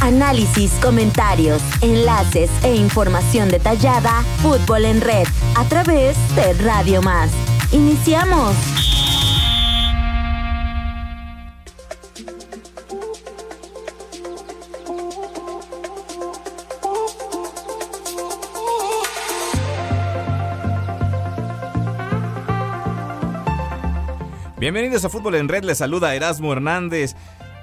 Análisis, comentarios, enlaces e información detallada. Fútbol en red a través de Radio Más. Iniciamos. Bienvenidos a Fútbol en Red, les saluda Erasmo Hernández.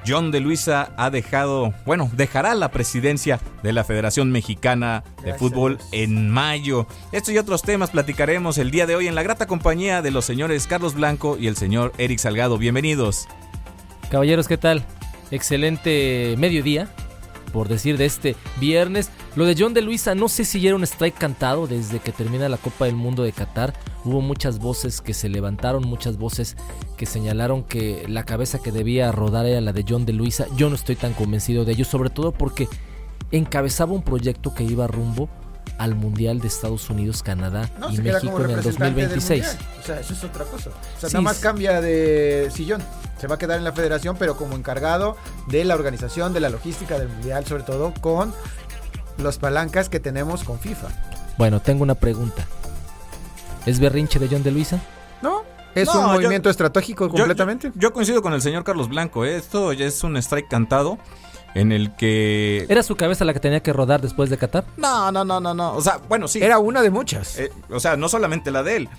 John de Luisa ha dejado, bueno, dejará la presidencia de la Federación Mexicana de Fútbol en mayo. Estos y otros temas platicaremos el día de hoy en la grata compañía de los señores Carlos Blanco y el señor Eric Salgado. Bienvenidos. Caballeros, ¿qué tal? Excelente mediodía, por decir de este viernes. Lo de John de Luisa, no sé si ya era un strike cantado desde que termina la Copa del Mundo de Qatar. Hubo muchas voces que se levantaron, muchas voces que señalaron que la cabeza que debía rodar era la de John de Luisa. Yo no estoy tan convencido de ello, sobre todo porque encabezaba un proyecto que iba rumbo al Mundial de Estados Unidos, Canadá y México en el 2026. O sea, eso es otra cosa. O sea, nada más cambia de sillón. Se va a quedar en la federación, pero como encargado de la organización, de la logística del Mundial, sobre todo con las palancas que tenemos con FIFA. Bueno, tengo una pregunta. ¿Es berrinche de John de Luisa? No, es un movimiento estratégico completamente. Yo, coincido con el señor Carlos Blanco. ¿eh? Esto ya es un strike cantado en el que... ¿Era su cabeza la que tenía que rodar después de Qatar? No, no, no, no, no. O sea, bueno, sí. Era una de muchas. Eh, o sea, no solamente la de él.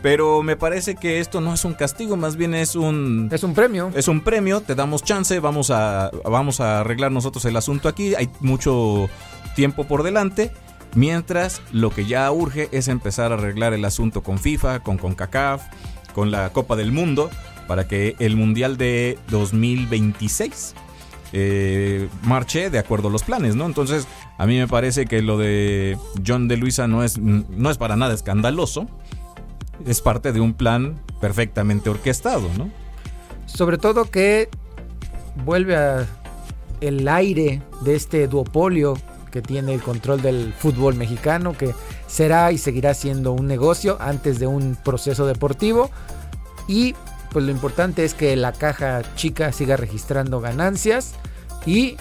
Pero me parece que esto no es un castigo, más bien es un... Es un premio. Es un premio, te damos chance, vamos a, vamos a arreglar nosotros el asunto aquí. Hay mucho tiempo por delante. Mientras lo que ya urge es empezar a arreglar el asunto con FIFA, con CONCACAF, con la Copa del Mundo, para que el Mundial de 2026 eh, marche de acuerdo a los planes, ¿no? Entonces, a mí me parece que lo de John de Luisa no es, no es para nada escandaloso. Es parte de un plan perfectamente orquestado, ¿no? Sobre todo que vuelve el aire de este duopolio que tiene el control del fútbol mexicano, que será y seguirá siendo un negocio antes de un proceso deportivo. Y pues lo importante es que la caja chica siga registrando ganancias y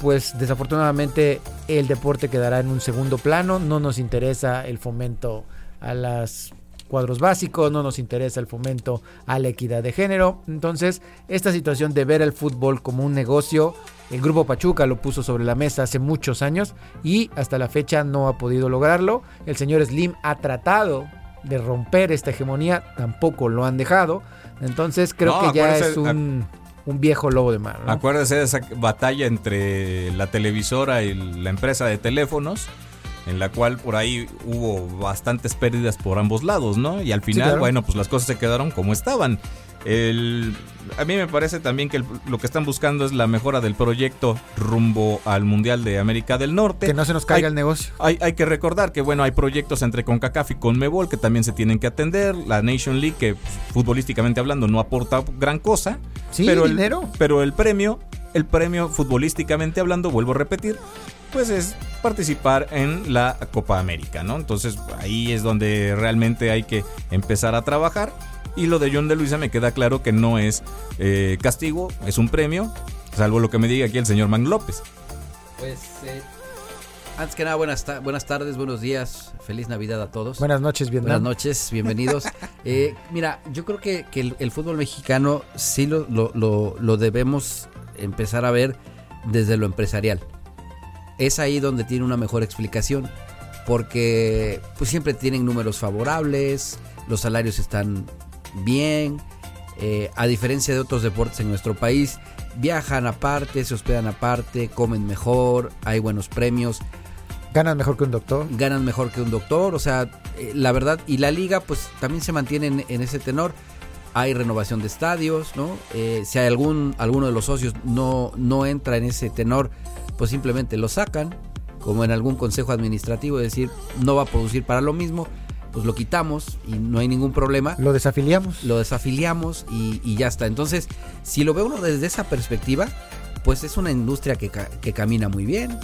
pues desafortunadamente el deporte quedará en un segundo plano, no nos interesa el fomento a las cuadros básicos, no nos interesa el fomento a la equidad de género. Entonces, esta situación de ver el fútbol como un negocio, el grupo Pachuca lo puso sobre la mesa hace muchos años y hasta la fecha no ha podido lograrlo. El señor Slim ha tratado de romper esta hegemonía, tampoco lo han dejado. Entonces, creo que ya es un un viejo lobo de mar. Acuérdese de esa batalla entre la televisora y la empresa de teléfonos en la cual por ahí hubo bastantes pérdidas por ambos lados, ¿no? Y al final, bueno, pues las cosas se quedaron como estaban. El, a mí me parece también que lo que están buscando es la mejora del proyecto rumbo al Mundial de América del Norte. Que no se nos caiga el negocio. Hay, hay, que recordar que, bueno, hay proyectos entre CONCACAF y CONMEBOL que también se tienen que atender. La Nation League, que futbolísticamente hablando no aporta gran cosa. Sí, pero dinero. El, pero el premio, el premio futbolísticamente hablando, vuelvo a repetir, pues es participar en la Copa América, ¿no? Entonces ahí es donde realmente hay que empezar a trabajar. Y lo de John de Luisa me queda claro que no es eh, castigo, es un premio, salvo lo que me diga aquí el señor Man López. Pues eh, antes que nada, buenas, buenas tardes, buenos días, feliz Navidad a todos. Buenas noches, bienvenidos. Buenas noches, bienvenidos. eh, mira, yo creo que, que el, fútbol mexicano sí lo, lo, lo, lo debemos empezar a ver desde lo empresarial es ahí donde tiene una mejor explicación. Porque pues siempre tienen números favorables, los salarios están bien. Eh, a diferencia de otros deportes en nuestro país, viajan aparte, se hospedan aparte, comen mejor, hay buenos premios. Ganan mejor que un doctor. Ganan mejor que un doctor, o sea, eh, la verdad, y la liga pues también se mantiene en, ese tenor. Hay renovación de estadios, ¿no? Eh, si hay algún, alguno de los socios no, no entra en ese tenor, pues simplemente lo sacan, como en algún consejo administrativo, es decir, no va a producir para lo mismo, pues lo quitamos y no hay ningún problema. Lo desafiliamos. Lo desafiliamos y, ya está. Entonces, si lo ve uno desde esa perspectiva, pues es una industria que, camina muy bien.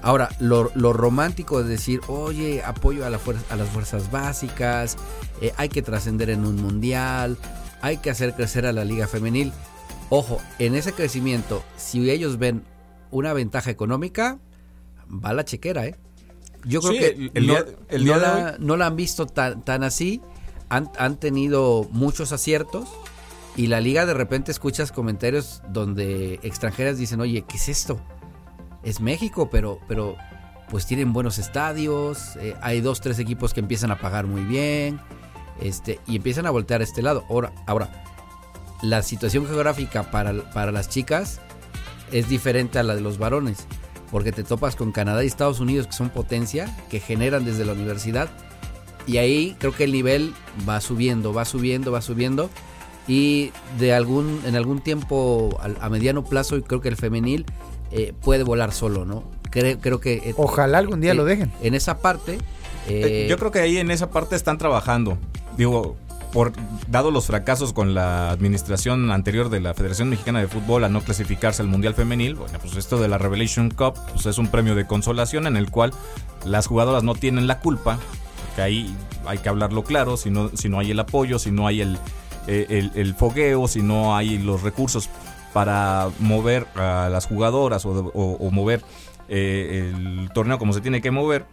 Ahora, lo, romántico de decir, oye, apoyo a, la a las fuerzas básicas, eh, hay que trascender en un mundial, hay que hacer crecer a la liga femenil. Ojo, en ese crecimiento, si ellos ven una ventaja económica, va la chequera, ¿eh? Yo creo Sí, que el- no, día- el día no de la, no la han visto tan, tan así. Han, han tenido muchos aciertos. Y la liga de repente escuchas comentarios donde extranjeras dicen, oye, ¿qué es esto? Es México, pero, pero pues tienen buenos estadios. eh, hay dos, tres equipos que empiezan a pagar muy bien. Este, y empiezan a voltear a este lado. Ahora, ahora la situación geográfica para, para las chicas es diferente a la de los varones. Porque te topas con Canadá y Estados Unidos, que son potencia, que generan desde la universidad. Y ahí creo que el nivel va subiendo, va subiendo, va subiendo. Y de algún, en algún tiempo, a, mediano plazo, creo que el femenil eh, puede volar solo, ¿no? Creo, creo que... eh, Ojalá algún día eh, lo dejen. En esa parte... Yo creo que ahí en esa parte están trabajando. Digo, por dado los fracasos con la administración anterior de la Federación Mexicana de Fútbol a no clasificarse al Mundial Femenil, bueno, pues esto de la Revelation Cup pues es un premio de consolación en el cual las jugadoras no tienen la culpa, que ahí hay que hablarlo claro, si no, si no hay el apoyo, si no hay el, eh, el, fogueo, si no hay los recursos para mover a las jugadoras o, mover eh, el torneo como se tiene que mover,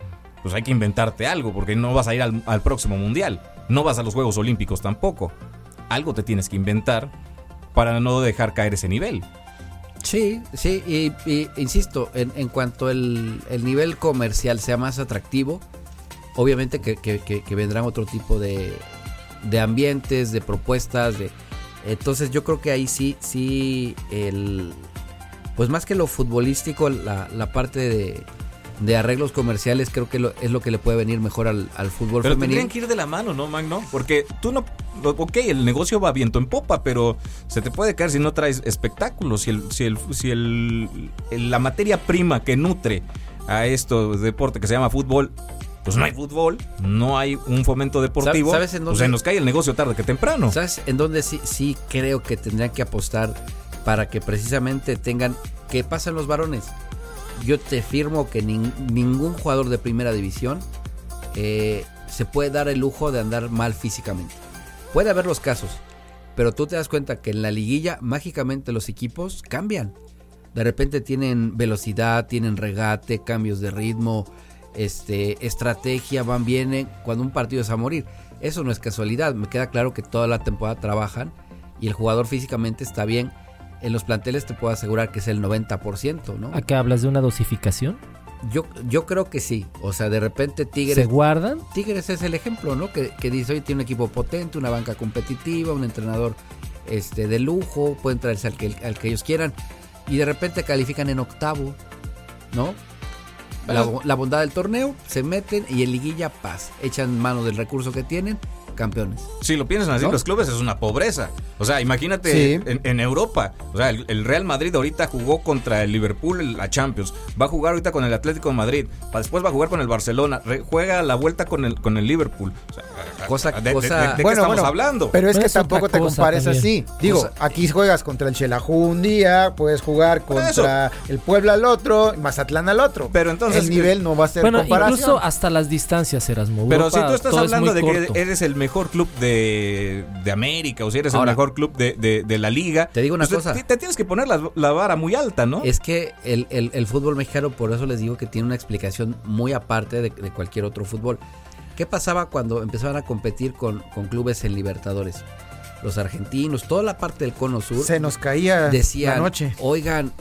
pues hay que inventarte algo, porque no vas a ir al próximo mundial, no vas a los Juegos Olímpicos tampoco. Algo te tienes que inventar para no dejar caer ese nivel. Sí, sí, y, insisto, en, en cuanto el, el nivel comercial sea más atractivo, obviamente que, que- que- que vendrán otro tipo de, de ambientes, de propuestas, de entonces yo creo que ahí sí, sí, el pues más que lo futbolístico, la, la parte de, de arreglos comerciales creo que lo- es lo que le puede venir mejor al, al fútbol Pero femenil. tendrían que ir de la mano, ¿no, Magno? Porque tú no... Ok, el negocio va viento en popa, pero se te puede caer si no traes espectáculos. Si, el, si, el, si el, la materia prima que nutre a esto deporte que se llama fútbol, pues no hay fútbol, no hay un fomento deportivo, ¿Sabes en pues dónde- se nos cae el negocio tarde que temprano. ¿Sabes en dónde sí, sí creo que tendrían que apostar para que precisamente tengan que pasen los varones? Yo te firmo que nin- ningún jugador de primera división eh, se puede dar el lujo de andar mal físicamente. Puede haber los casos, pero tú te das cuenta que en la liguilla mágicamente los equipos cambian. De repente tienen velocidad, tienen regate, cambios de ritmo, este, estrategia, van, vienen, cuando un partido es a morir. Eso no es casualidad, me queda claro que toda la temporada trabajan y el jugador físicamente está bien. En los planteles te puedo asegurar que es el 90%, ¿no? ¿A qué hablas de una dosificación? Yo, yo creo que sí. O sea, de repente ¿Se Tigres, guardan? Tigres es el ejemplo, ¿no? Que, que dice, hoy tiene un equipo potente, una banca competitiva, un entrenador este, de lujo, pueden traerse al que, al que ellos quieran. Y de repente califican en octavo, ¿no? La, la bondad del torneo, se meten y en liguilla paz. Echan mano del recurso que tienen, campeones. Si lo piensan así, ¿No? los clubes es una pobreza. O sea, imagínate Sí. en, en Europa. O sea, el, el Real Madrid ahorita jugó contra el Liverpool en la Champions. Va a jugar ahorita con el Atlético de Madrid. Después va a jugar con el Barcelona. Re- juega la vuelta con el, con el Liverpool. O sea, Cosa- ¿de, de- cosa- de- de qué Bueno, estamos bueno, hablando? Pero es Pero que es tampoco te compares también. así. Digo, O sea- aquí juegas contra el Chelajú un día, puedes jugar contra el Puebla al otro, Mazatlán al otro. Pero entonces- el nivel no va a ser Bueno, comparación. incluso hasta las distancias, Erasmo. Pero si tú estás es hablando de que eres el mejor club de, de América o si eres Ahora, el mejor club de, de- de la liga, te digo una pues cosa. Te, te tienes que poner la, la vara muy alta, ¿no? Es que el, el- el fútbol mexicano, por eso les digo que tiene una explicación muy aparte de, de cualquier otro fútbol. ¿Qué pasaba cuando empezaban a competir con, con clubes en Libertadores? Los argentinos, toda la parte del cono sur, Se nos caía decían, la noche. oigan,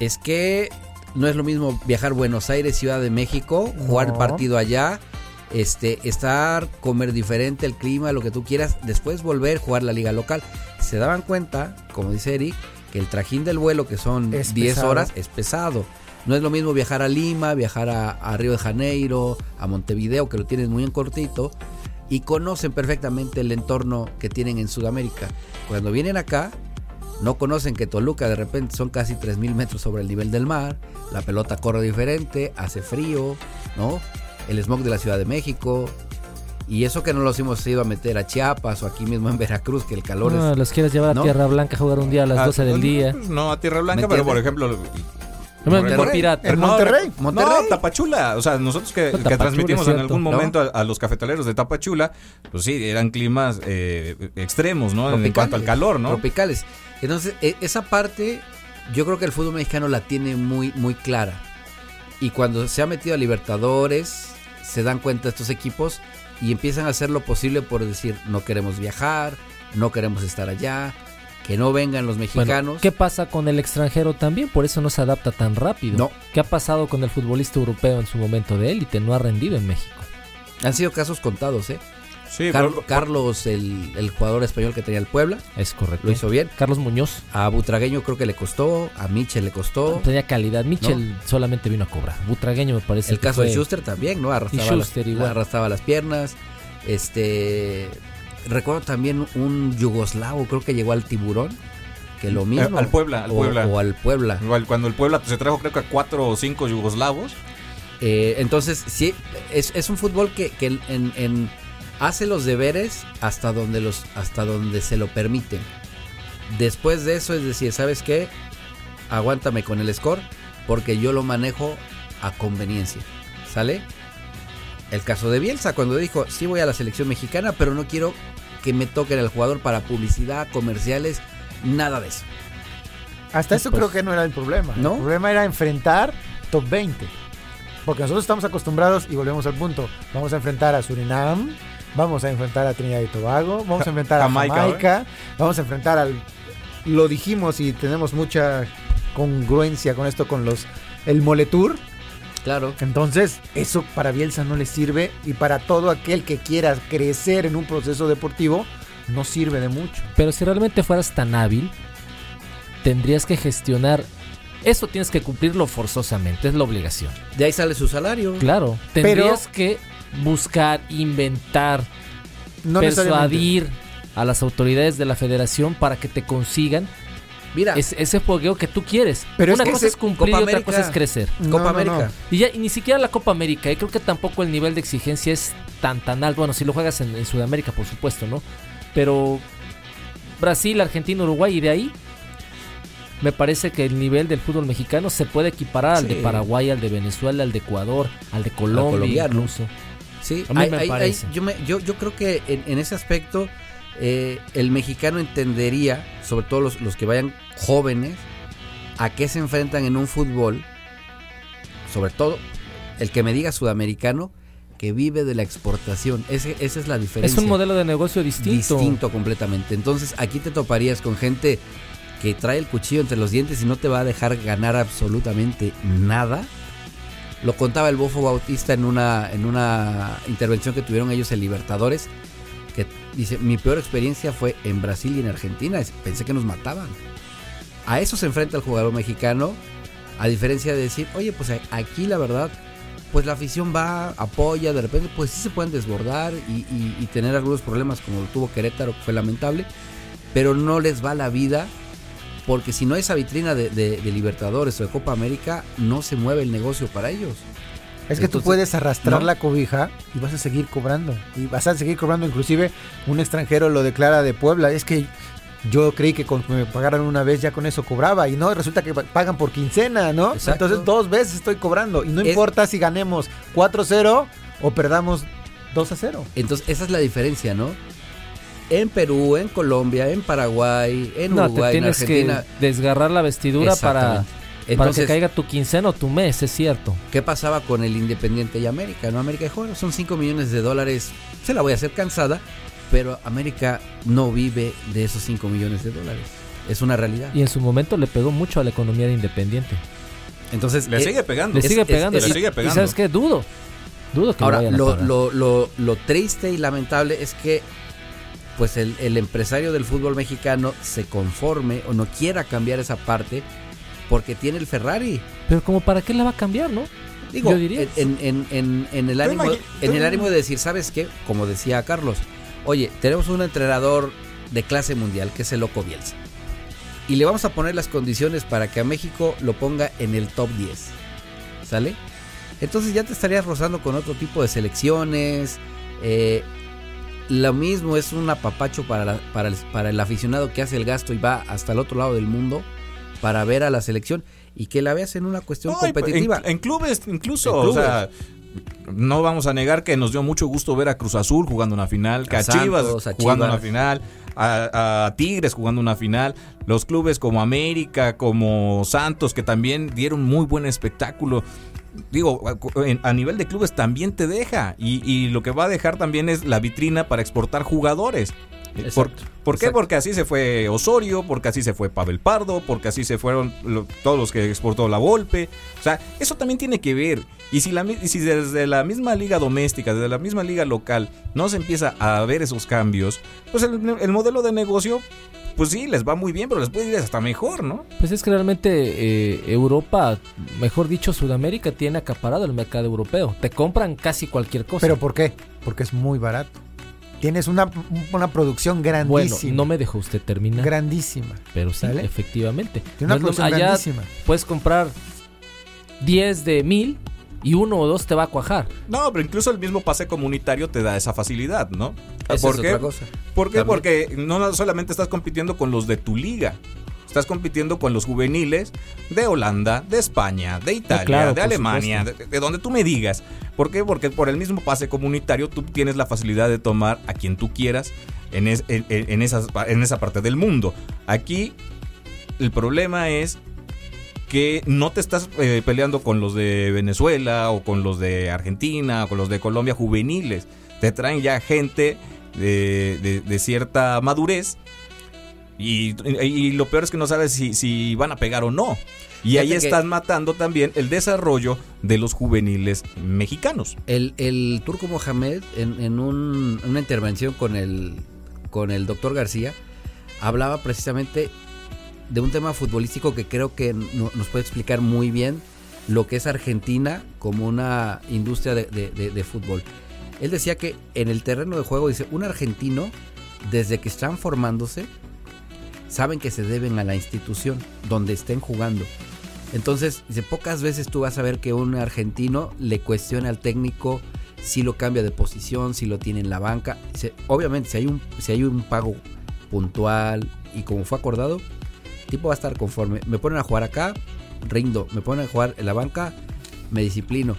es que no es lo mismo viajar Buenos Aires, Ciudad de México, jugar el No. partido allá, este, estar, comer diferente, el clima, lo que tú quieras, después volver, jugar la liga local. Se daban cuenta, como dice Eric, que el trajín del vuelo, que son Es 10 pesado. horas, es pesado. No es lo mismo viajar a Lima, viajar a, a Río de Janeiro, a Montevideo, que lo tienen muy en cortito, y conocen perfectamente el entorno que tienen en Sudamérica. Cuando vienen acá, no conocen que Toluca de repente son casi 3.000 metros sobre el nivel del mar, la pelota corre diferente, hace frío, ¿no? El smog de la Ciudad de México. Y eso que no los hemos ido a meter a Chiapas o aquí mismo en Veracruz, que el calor No, es... los quieres llevar a. Tierra Blanca a jugar un día a las Ah, 12 del no, día. pues No, a Tierra Blanca, ¿Me pero por ejemplo, Monterrey. por pirata. En Monterrey. Monterrey. No, Tapachula. O sea, nosotros que, transmitimos en algún ¿No? momento a, a los cafetaleros de Tapachula, pues sí, eran climas eh, extremos, ¿no? En cuanto al calor, ¿no? Tropicales. Entonces, e- esa parte yo creo que el fútbol mexicano la tiene muy, muy clara. Y cuando se ha metido a Libertadores, se dan cuenta estos equipos y empiezan a hacer lo posible por decir, no queremos viajar, no queremos estar allá, que no vengan los Bueno, mexicanos. ¿Qué pasa con el extranjero también? Por eso no se adapta tan rápido. No. ¿Qué ha pasado con el futbolista europeo en su momento de élite? No ha rendido en México. Han sido casos contados, ¿eh? Sí, Car- por- Carlos, el, el jugador español que tenía el Puebla, Es correcto. lo hizo bien. Carlos Muñoz A Butragueño creo que le costó, a Michel le costó. tenía calidad. Michel solamente vino a cobrar. Butragueño me parece El que caso de Schuster también, ¿no? Arrastraba, Y Schuster las, igual. arrastraba las piernas. Este. Recuerdo también un yugoslavo, creo que llegó al tiburón. Que lo mismo. Eh, al Puebla, al o, Puebla. o al Puebla. Cuando el Puebla se trajo creo que a cuatro o cinco yugoslavos. Eh, entonces, sí, es, es un fútbol que, que en, en- hace los deberes hasta donde, los, hasta donde se lo permiten. Después de eso es decir, ¿sabes qué? Aguántame con el score porque yo lo manejo a conveniencia. ¿Sale? El caso de Bielsa cuando dijo, sí voy a la selección mexicana, pero no quiero que me toquen el jugador para publicidad, comerciales, nada de eso. Hasta eso Pues- creo que no era el problema. ¿No? El problema era enfrentar top 20. Porque nosotros estamos acostumbrados y volvemos al punto. Vamos a enfrentar a Surinam, vamos a enfrentar a Trinidad y Tobago, vamos a enfrentar a Jamaica, Jamaica, vamos a enfrentar al... Lo dijimos y tenemos mucha congruencia con esto, con los... El Moletour. Claro. Entonces, eso para Bielsa no le sirve y para todo aquel que quiera crecer en un proceso deportivo, no sirve de mucho. Pero si realmente fueras tan hábil, tendrías que gestionar. Eso tienes que cumplirlo forzosamente, es la obligación. De ahí sale su salario. Claro, Pero- tendrías que buscar, inventar, No persuadir a las autoridades de la federación para que te consigan Mira, ese, ese fogueo que tú quieres. Pero es Una que cosa es cumplir y otra cosa es crecer. No, Copa no, no. América. Y ya y ni siquiera la Copa América, y creo que tampoco el nivel de exigencia es tan tan alto. Bueno, si lo juegas en, en Sudamérica, por supuesto, ¿no? Pero Brasil, Argentina, Uruguay y de ahí me parece que el nivel del fútbol mexicano se puede equiparar al de Paraguay, al de Venezuela, al de Ecuador, al de Colombia incluso. Sí, A mí hay- me hay- hay- parece. yo, me- yo, yo creo que en, en ese aspecto eh, el mexicano entendería, sobre todo los, los que vayan jóvenes, a qué se enfrentan en un fútbol, sobre todo el que me diga sudamericano, que vive de la exportación. Ese, esa es la diferencia. Es un modelo de negocio distinto. distinto completamente. Entonces aquí te toparías con gente que trae el cuchillo entre los dientes y no te va a dejar ganar absolutamente nada. Lo contaba el Bofo Bautista en una, en una intervención que tuvieron ellos en Libertadores, que dice, mi peor experiencia fue en Brasil y en Argentina, pensé que nos mataban. A eso se enfrenta el jugador mexicano, a diferencia de decir, oye, pues aquí la verdad, pues la afición va, apoya, de repente, pues sí se pueden desbordar y, y- y tener algunos problemas como lo tuvo Querétaro, que fue lamentable, pero no les va la vida, porque si no hay esa vitrina de, de- de Libertadores o de Copa América, no se mueve el negocio para ellos. Es que tú puedes arrastrar ¿no? la cobija y vas a seguir cobrando. Y vas a seguir cobrando. Inclusive un extranjero lo declara de Puebla. Es que yo creí que con que me pagaran una vez ya con eso cobraba. Y no, resulta que pa- pagan por quincena, ¿no? Exacto. Entonces dos veces estoy cobrando. Y no Es- importa si ganemos 4-0 o perdamos 2-0. Entonces, esa es la diferencia, ¿no? En Perú, en Colombia, en Paraguay, en No, te Uruguay, en tienes Argentina. que desgarrar la vestidura para, para que caiga tu quincena o tu mes, es cierto. ¿qué pasaba con el Independiente y América? No, América dijo, bueno, son 5 millones de dólares, se la voy a hacer cansada, pero América no vive de esos 5 millones de dólares. Es una realidad. Y en su momento le pegó mucho a la economía de Independiente. Entonces, Le eh, sigue pegando. Le sigue pegando. es- y, le sigue y pegando. sabes qué, dudo. Dudo que Ahora, lo, lo, lo triste y lamentable es que pues el, el empresario del fútbol mexicano se conforme o no quiera cambiar esa parte porque tiene el Ferrari. Pero como para qué la va a cambiar, ¿no? Digo, Yo diría. En, en- en- en el ánimo, en el ánimo de decir, ¿sabes qué? Como decía Carlos, oye, tenemos un entrenador de clase mundial que es el Loco Bielsa. Y le vamos a poner las condiciones para que a México lo ponga en el top 10. ¿Sale? Entonces ya te estarías rozando con otro tipo de selecciones. eh, lo mismo es un apapacho para, la- para, el, para el aficionado que hace el gasto y va hasta el otro lado del mundo para ver a la selección y que la veas en una cuestión No, competitiva. En, en clubes incluso, En clubes. o sea, no vamos a negar que nos dio mucho gusto ver a Cruz Azul jugando una final, que a, A Chivas Santos, a jugando una final, a, a Tigres jugando una final, los clubes como América, como Santos, que también dieron muy buen espectáculo. Digo, a, nivel de clubes también te deja y, y lo que va a dejar también es la vitrina para exportar jugadores. ¿Por, Exacto, por qué? exacto. Porque así se fue Osorio, porque así se fue Pavel Pardo, porque así se fueron lo- todos los que exportó la Volpe. O sea, eso también tiene que ver. Y si, la, si desde la misma liga doméstica, desde la misma liga local, no se empieza a ver esos cambios, pues el, el modelo de negocio, pues sí, les va muy bien, pero les puede ir hasta mejor, ¿no? Pues es que realmente eh, Europa, mejor dicho Sudamérica, tiene acaparado el mercado europeo. Te compran casi cualquier cosa. ¿Pero por qué? Porque es muy barato. Tienes una, una producción bueno, grandísima. no me dejó usted terminar. Grandísima. pero sí, ¿Sale? efectivamente. Tiene una No producción allá grandísima. puedes comprar 10 de mil y uno o dos te va a cuajar. No, pero incluso el mismo pase comunitario te da esa facilidad, ¿no? Esa ¿Por es qué? otra cosa. ¿Por qué? Porque no solamente estás compitiendo con los de tu liga. Estás compitiendo con los juveniles de Holanda, de España, de Italia, claro, de Alemania, de, de donde tú me digas. ¿Por qué? Porque por el mismo pase comunitario tú tienes la facilidad de tomar a quien tú quieras en, es- en- en- en esas- en esa parte del mundo. Aquí el problema es que no te estás eh, peleando con los de Venezuela o con los de Argentina o con los de Colombia juveniles. Te traen ya gente de, de- de cierta madurez y, y lo peor es que no sabes si, si van a pegar o no. Y ahí estás matando también el desarrollo de los juveniles mexicanos. El, el turco Mohamed, en, en un- una intervención con el, con el doctor García, hablaba precisamente de un tema futbolístico que creo que no- nos puede explicar muy bien lo que es Argentina como una industria de, fútbol. Él decía que en el terreno de juego, dice, un argentino, desde que están formándose, saben que se deben a la institución donde estén jugando. Entonces, dice, pocas veces tú vas a ver que un argentino le cuestiona al técnico si lo cambia de posición, si lo tiene en la banca. Dice, obviamente, si hay un, si hay un pago puntual y como fue acordado, tipo va a estar conforme. Me ponen a jugar acá, rindo. Me ponen a jugar en la banca, me disciplino.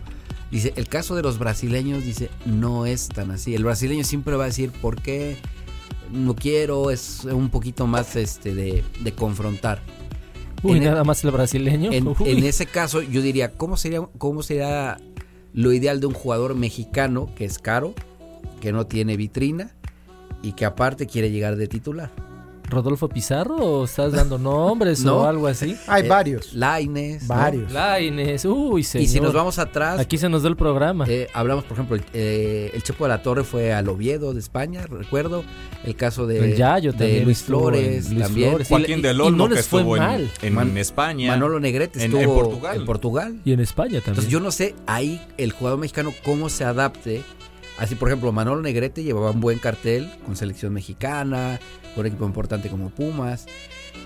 Dice, el caso de los brasileños, dice, no es tan así. El brasileño siempre va a decir, ¿por qué no quiero? Es un poquito más este de, de confrontar. Uy, En el- nada más el brasileño. En, en ese caso, yo diría, ¿cómo sería, ¿cómo sería lo ideal de un jugador mexicano que es caro, que no tiene vitrina y que aparte quiere llegar de titular? ¿Rodolfo Pizarro o estás dando nombres No. o algo así? Hay Eh, varios. Laines. ¿no? Varios. Laines, uy, señor. Y si nos vamos atrás, Aquí se nos da el programa. eh, hablamos, por ejemplo, el, eh, el Chepo de la Torre fue al Oviedo de España, recuerdo. El caso de, el Yayo de también. Luis Flores, en Luis también. Flores. Joaquín del y Olmo no que les fue estuvo en, mal. en Man- España. Manolo Negrete en- estuvo en Portugal. en Portugal. Y en España también. Entonces yo no sé ahí el jugador mexicano cómo se adapte. Así por ejemplo Manolo Negrete llevaba un buen cartel con selección mexicana, con un equipo importante como Pumas.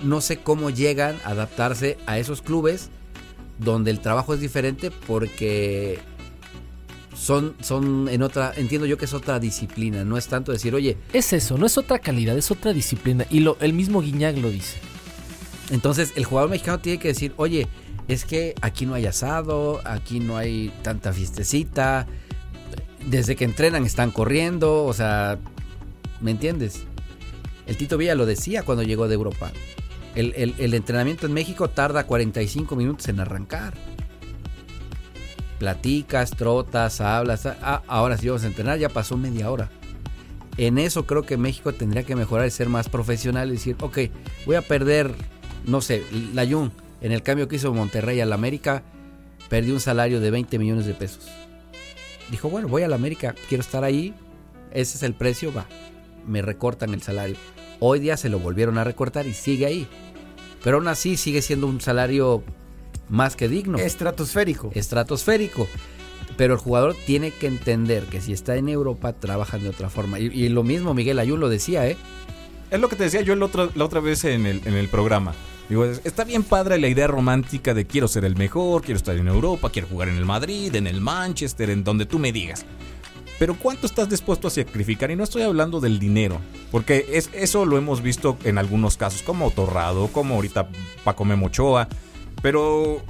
No sé cómo llegan a adaptarse a esos clubes donde el trabajo es diferente porque son, son en otra, entiendo yo que es otra disciplina, no es tanto decir, oye, Es eso, no es otra calidad, es otra disciplina. Y lo, el mismo Guiñac lo dice. Entonces el jugador mexicano tiene que decir, oye, es que aquí no hay asado, aquí no hay tanta fiestecita, desde que entrenan están corriendo, o sea, ¿me entiendes? El Tito Villa lo decía cuando llegó de Europa. El, entrenamiento en México tarda 45 minutos en arrancar. Platicas, trotas, hablas. ah, ahora si vamos a entrenar ya pasó media hora. En eso creo que México tendría que mejorar y ser más profesional y decir, ok, voy a perder, no sé, la Jun, en el cambio que hizo Monterrey al América, perdió un salario de 20 millones de pesos. Dijo, bueno, voy al América, quiero estar ahí, ese es el precio, va, me recortan el salario. Hoy día se lo volvieron a recortar y sigue ahí. Pero aún así sigue siendo un salario más que digno Estratosférico. estratosférico. Pero el jugador tiene que entender que si está en Europa trabajan de otra forma. Y, y lo mismo Miguel Ayun lo decía, ¿eh? Es lo que te decía yo el otro, la otra vez en el, en el programa. Digo, es- está bien padre la idea romántica de quiero ser el mejor, quiero estar en Europa, quiero jugar en el Madrid, en el Manchester, en donde tú me digas. Pero ¿cuánto estás dispuesto a sacrificar? Y no estoy hablando del dinero, porque es, eso lo hemos visto en algunos casos, como Torrado, como ahorita Paco Memochoa. Pero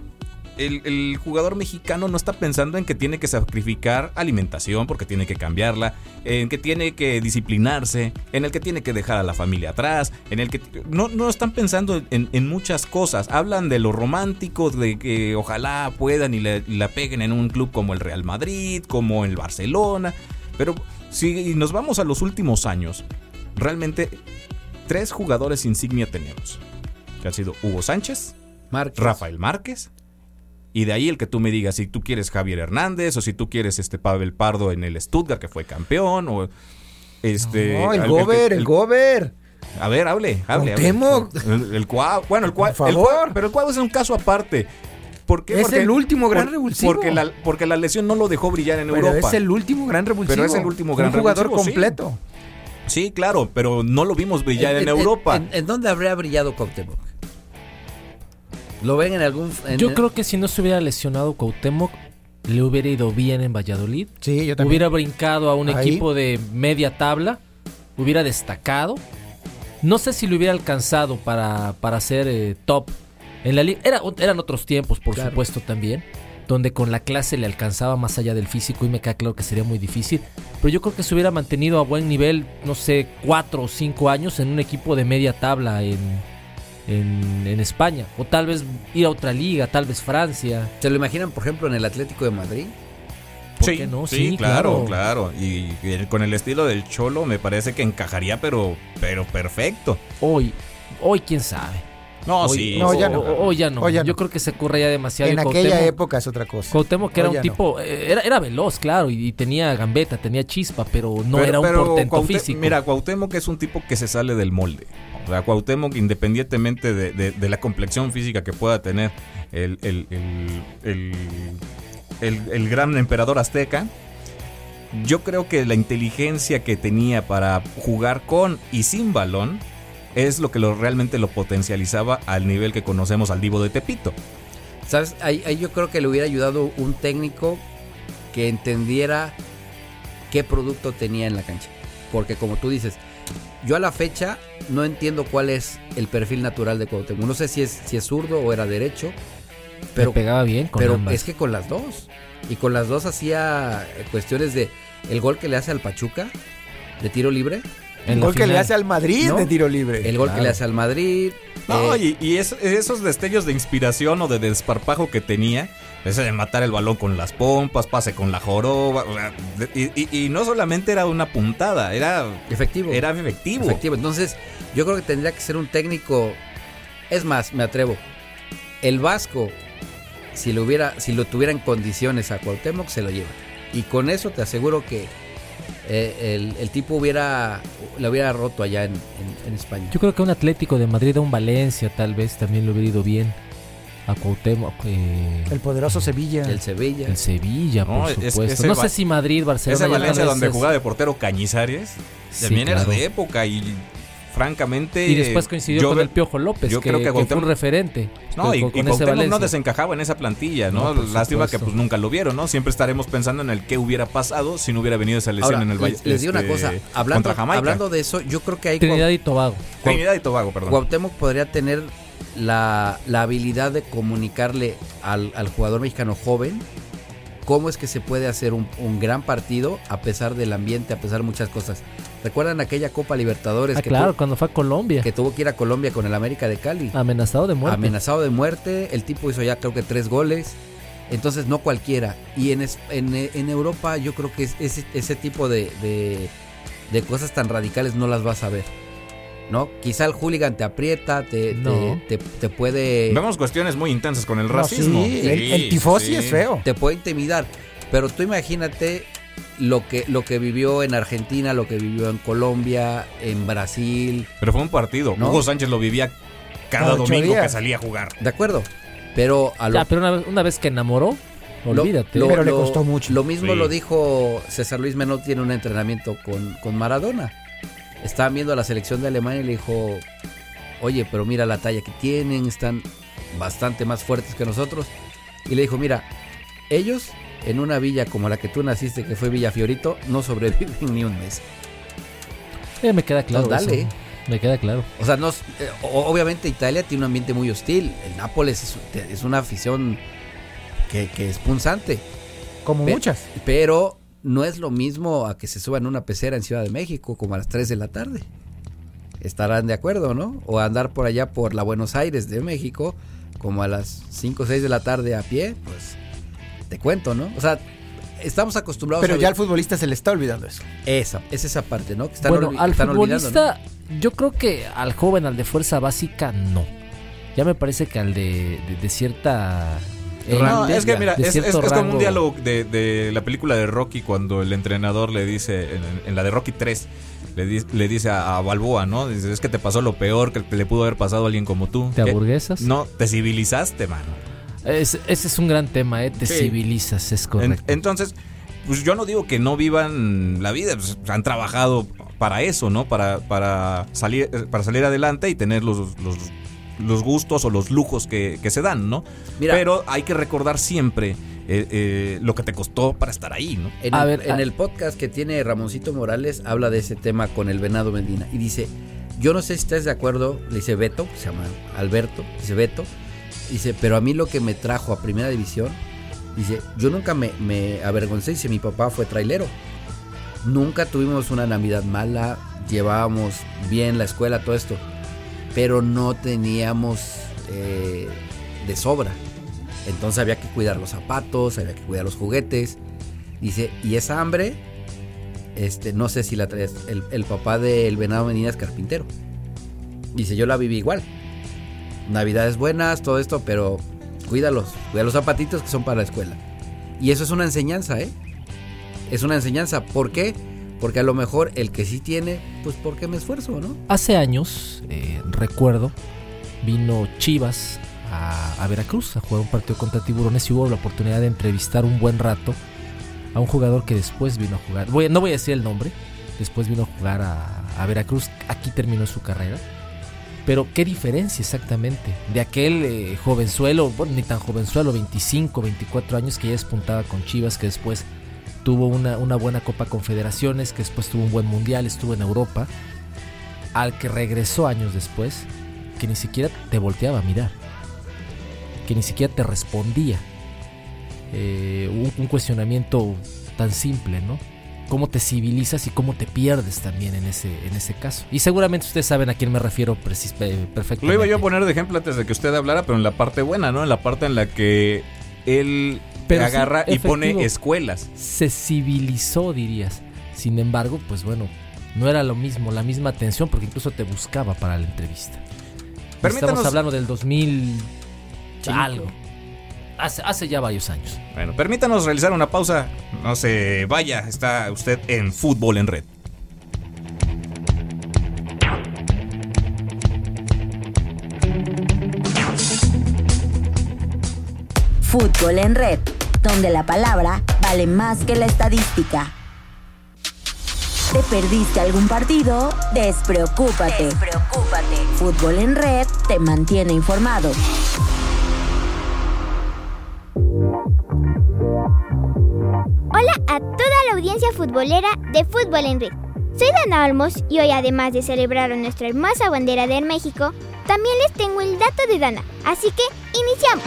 el, el jugador mexicano no está pensando en que tiene que sacrificar alimentación porque tiene que cambiarla, en que tiene que disciplinarse, en el que tiene que dejar a la familia atrás, en el que no, no están pensando en, en muchas cosas. Hablan de lo romántico, de que ojalá puedan y la, y la peguen en un club como el Real Madrid, como el Barcelona. Pero si nos vamos a los últimos años, realmente tres jugadores insignia tenemos. Que han sido Hugo Sánchez, Márquez. Rafael Márquez. Y de ahí el que tú me digas si tú quieres Javier Hernández o si tú quieres este Pavel Pardo en el Stuttgart que fue campeón o este No, el al- Gober, que- el Gober. a ver, hable, hable. hable. Cuauhtémoc. El, el Cuau- bueno, el Cuau- Por el favor. Cuau- pero el Cuau es un caso aparte. ¿Por qué? Es Porque- el último gran por- revulsivo. Porque la, porque la lesión no lo dejó brillar en Pero Europa. es el último gran revulsivo. Pero es el último gran Un jugador sí. completo. Sí, claro, pero no lo vimos brillar en, Europa. ¿En, en dónde habría brillado Cuauhtémoc? ¿Lo ven en algún...? en- Yo creo que si no se hubiera lesionado Cuauhtémoc, le hubiera ido bien en Valladolid. Sí, yo también. Hubiera brincado a un Ahí. equipo de media tabla, hubiera destacado. No sé si lo hubiera alcanzado para, para ser eh, top en la liga. Era, eran otros tiempos, por Claro. supuesto, también, donde con la clase le alcanzaba más allá del físico y me queda claro que sería muy difícil. Pero yo creo que se hubiera mantenido a buen nivel, no sé, cuatro o cinco años en un equipo de media tabla en, en, en España. O tal vez ir a otra liga, tal vez Francia. ¿Se lo imaginan, por ejemplo, en el Atlético de Madrid? ¿Por sí, qué no? sí, Sí, claro, claro. claro. Y, y con el estilo del Cholo me parece que encajaría, pero, pero perfecto. Hoy, hoy quién sabe. No, Hoy- sí. No, ya o- no. o- Hoy ya no. Hoy ya no. Yo creo que se corre ya demasiado. En aquella Cuauhtémoc- época es otra cosa. Cuauhtémoc que era un tipo, eh, era, era veloz, claro, y, y tenía gambeta, tenía chispa, pero no Pero- era un pero portento Cuauhté- físico. Mira, Cuauhtémoc es un tipo que se sale del molde. O sea, Cuauhtémoc, independientemente de, de- de la complexión física que pueda tener el, el- el- el- el- el gran emperador azteca, yo creo que la inteligencia que tenía para jugar con y sin balón es lo que lo, realmente lo potencializaba al nivel que conocemos al Divo de Tepito. ¿Sabes? Ahí, ahí yo creo que le hubiera ayudado un técnico que entendiera qué producto tenía en la cancha. Porque como tú dices, yo a la fecha no entiendo cuál es el perfil natural de Cuauhtémoc. No sé si es, si es zurdo o era derecho. pero pegaba bien con pero ambas. es que con las dos. Y con las dos hacía cuestiones de el gol que le hace al Pachuca de tiro libre. El gol que le hace al Madrid ¿No? de tiro libre. El gol que le hace al Madrid. No, eh, y, y es- esos destellos de inspiración o de desparpajo que tenía, ese de matar el balón con las pompas, pase con la joroba, y no solamente era una puntada, era, efectivo. era efectivo. Efectivo. Entonces, yo creo que tendría que ser un técnico. Es más, me atrevo. El Vasco, si lo hubiera, si lo tuviera en condiciones a Cuauhtémoc, se lo lleva. Y con eso te aseguro que eh, el, el tipo hubiera, lo hubiera roto allá en, en- en España. Yo creo que un Atlético de Madrid, un Valencia, tal vez también le hubiera ido bien a Cuauhtémoc. eh, El poderoso Sevilla. El Sevilla. el Sevilla, No, por es- supuesto. no sé si Madrid, Barcelona. Ese Valencia donde es- jugaba de portero Cañizares, Sí, también era claro. de época y francamente... Y después coincidió yo con el Piojo López, yo que, creo que que fue un referente. No, y, con, y ese no desencajaba en esa plantilla, ¿no? No, Lástima que pues nunca lo vieron, ¿no? Siempre estaremos pensando en el qué hubiera pasado si no hubiera venido esa lesión Ahora, en el Valle. les, les digo una este, cosa. Hablando, contra Jamaica. hablando de eso, yo creo que hay Trinidad y Tobago. Trinidad y Tobago, perdón. Cuauhtémoc podría tener la, la habilidad de comunicarle al, al jugador mexicano joven cómo es que se puede hacer un, un gran partido a pesar del ambiente, a pesar de muchas cosas. ¿Recuerdan aquella Copa Libertadores Ah, que, claro, tu- cuando fue a Colombia. que tuvo que ir a Colombia con el América de Cali? Amenazado de muerte. Amenazado de muerte, el tipo hizo ya creo que tres goles. Entonces no cualquiera. Y en, en, en Europa yo creo que es- ese, ese tipo de, de, de cosas tan radicales no las vas a ver. ¿No? Quizá el hooligan te aprieta, te, te- No. te, te puede, Vemos cuestiones muy intensas con el No, racismo. sí, el, el tifosi sí. es feo. te puede intimidar. Pero tú imagínate lo que, lo que vivió en Argentina, lo que vivió en Colombia, en Brasil. Pero fue un partido. ¿No? Hugo Sánchez lo vivía cada domingo días. que salía a jugar. ¿De acuerdo? Pero a lo Ya, pero una, vez- una vez que enamoró, Lo- olvídate. lo- Pero le lo- costó mucho. Lo mismo Sí. lo dijo César Luis Menotti en un entrenamiento con, con Maradona. Estaban viendo a la selección de Alemania y le dijo, oye, pero mira la talla que tienen, están bastante más fuertes que nosotros. Y le dijo, mira, ellos en una villa como la que tú naciste, que fue Villa Fiorito, no sobreviven ni un mes. Eh, me queda claro. No, dale. eso. Me queda claro. O sea, no, eh, obviamente Italia tiene un ambiente muy hostil. El Nápoles es, es una afición que, que es punzante. Como Pe- muchas. Pero no es lo mismo a que se suban una pecera en Ciudad de México como a las 3 de la tarde. Estarán de acuerdo, ¿no? O andar por allá por la Buenos Aires de México como a las 5 o 6 de la tarde a pie, pues te cuento, ¿no? O sea, estamos acostumbrados Pero a ya al futbolista se le está olvidando eso. esa, es esa parte, ¿no? Que están, bueno, al están olvidando, ¿no? futbolista, yo creo que al joven, al de fuerza básica, no. Ya me parece que al de, de- de cierta... No, es que mira, es, es- cierto es como un diálogo de, de la película de Rocky cuando el entrenador le dice, en, en la de Rocky 3, le, di- le dice a, a Balboa, ¿no? Dice, es que te pasó lo peor que le pudo haber pasado a alguien como tú. ¿Te ¿Qué? aburguesas? No, te civilizaste, mano. Es- ese es un gran tema, ¿eh? Te Sí. civilizas, es En- correcto. entonces, pues yo no digo que no vivan la vida, pues, han trabajado para eso, ¿no? Para, para, salir, eh, para salir adelante y tener los, los, los gustos o los lujos que, que se dan, ¿no? Mira. Pero hay que recordar siempre eh, eh, lo que te costó para estar ahí, ¿no? En, A el, ver, en a- el podcast que tiene Ramoncito Morales habla de ese tema con el Venado Medina y dice, yo no sé si estás de acuerdo, le dice Beto, se llama Alberto, dice Beto, dice, pero a mí lo que me trajo a Primera División, dice, yo nunca me, me avergoncé, dice, mi papá fue trailero, nunca tuvimos una Navidad mala, llevábamos bien la escuela, todo esto, pero no teníamos eh, de sobra. Entonces había que cuidar los zapatos, había que cuidar los juguetes. Dice, y esa hambre, este, no sé si la traes. El, papá del Venado Medina es carpintero. Dice, yo la viví igual. Navidades buenas, todo esto, pero cuídalos, cuida los zapatitos que son para la escuela. Y eso es una enseñanza, ¿eh? Es una enseñanza. ¿Por qué? Porque a lo mejor el que sí tiene, pues porque me esfuerzo, ¿no? Hace años, eh, recuerdo, vino Chivas a, Veracruz a jugar un partido contra Tiburones y hubo la oportunidad de entrevistar un buen rato a un jugador que después vino a jugar. Voy, no voy a decir el nombre, después vino a jugar a Veracruz. Aquí terminó su carrera. Pero qué diferencia exactamente de aquel eh, jovenzuelo, bueno, ni tan jovenzuelo, 25, 24 años que ya despuntaba con Chivas, que después tuvo una, una buena Copa Confederaciones, que después tuvo un buen Mundial, estuvo en Europa, al que regresó años después, que ni siquiera te volteaba a mirar, que ni siquiera te respondía. Eh, un, un cuestionamiento tan simple, ¿no? Cómo te civilizas y cómo te pierdes también en ese, en ese caso. Y seguramente ustedes saben a quién me refiero eh, perfectamente. Lo iba yo a poner de ejemplo antes de que usted hablara, pero en la parte buena, ¿no? En la parte en la que él Pero sí, agarra y pone escuelas. se civilizó, dirías. Sin embargo, pues bueno, no era lo mismo, la misma atención, porque incluso te buscaba para la entrevista. Permítanos- Estamos hablando del 2000 algo. Hace, hace ya varios años. Bueno, permítanos realizar una pausa. No se vaya, está usted en Fútbol en Red. Fútbol en red, donde la palabra vale más que la estadística. ¿Te perdiste algún partido? Despreocúpate. Despreocúpate. Fútbol en red te mantiene informado. Futbolera de Fútbol en Red. Soy Dana Olmos y hoy además de celebrar nuestra hermosa bandera de México, también les tengo el dato de Dana. Así que iniciamos.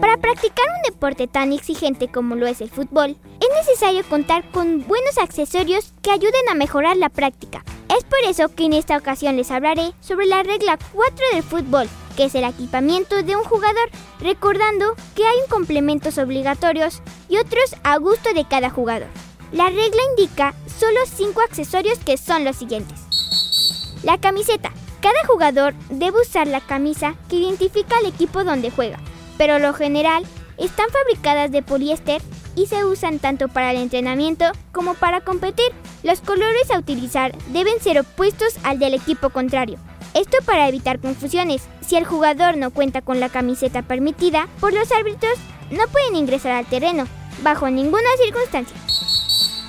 Para practicar un deporte tan exigente como lo es el fútbol, es necesario contar con buenos accesorios que ayuden a mejorar la práctica. Es por eso que en esta ocasión les hablaré sobre la regla 4 del fútbol, que es el equipamiento de un jugador, recordando que hay complementos obligatorios y otros a gusto de cada jugador. La regla indica solo 5 accesorios que son los siguientes. La camiseta. Cada jugador debe usar la camisa que identifica al equipo donde juega, pero lo general están fabricadas de poliéster y se usan tanto para el entrenamiento como para competir. Los colores a utilizar deben ser opuestos al del equipo contrario. Esto para evitar confusiones. Si el jugador no cuenta con la camiseta permitida por los árbitros, no pueden ingresar al terreno, bajo ninguna circunstancia.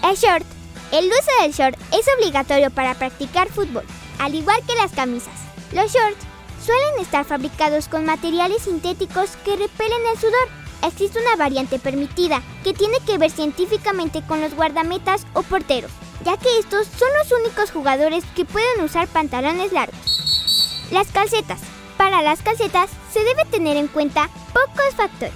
El short. El uso del short es obligatorio para practicar fútbol, al igual que las camisas. Los shorts suelen estar fabricados con materiales sintéticos que repelen el sudor. Existe una variante permitida que tiene que ver científicamente con los guardametas o porteros. ya que estos son los únicos jugadores que pueden usar pantalones largos. Las calcetas. Para las calcetas se debe tener en cuenta pocos factores.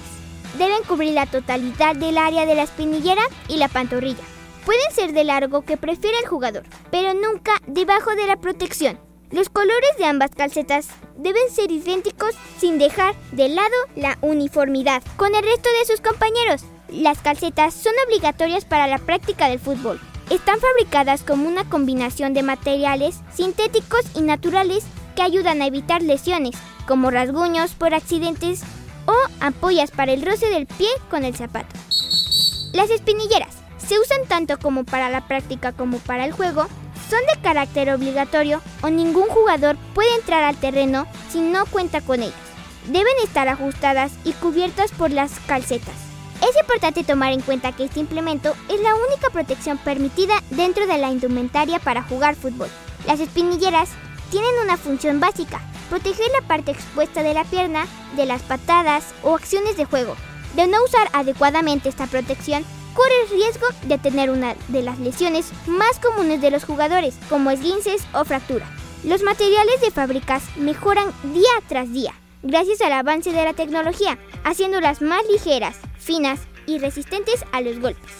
Deben cubrir la totalidad del área de la espinillera y la pantorrilla. Pueden ser de largo que prefiere el jugador, pero nunca debajo de la protección. Los colores de ambas calcetas deben ser idénticos sin dejar de lado la uniformidad con el resto de sus compañeros. Las calcetas son obligatorias para la práctica del fútbol. Están fabricadas como una combinación de materiales sintéticos y naturales que ayudan a evitar lesiones, como rasguños por accidentes o ampollas para el roce del pie con el zapato. Las espinilleras se usan tanto como para la práctica como para el juego, son de carácter obligatorio o ningún jugador puede entrar al terreno si no cuenta con ellas. Deben estar ajustadas y cubiertas por las calcetas. Es importante tomar en cuenta que este implemento es la única protección permitida dentro de la indumentaria para jugar fútbol. Las espinilleras tienen una función básica, proteger la parte expuesta de la pierna de las patadas o acciones de juego. De no usar adecuadamente esta protección, corre el riesgo de tener una de las lesiones más comunes de los jugadores, como esguinces o fractura. Los materiales de fábricas mejoran día tras día, gracias al avance de la tecnología, haciéndolas más ligeras, finas y resistentes a los golpes.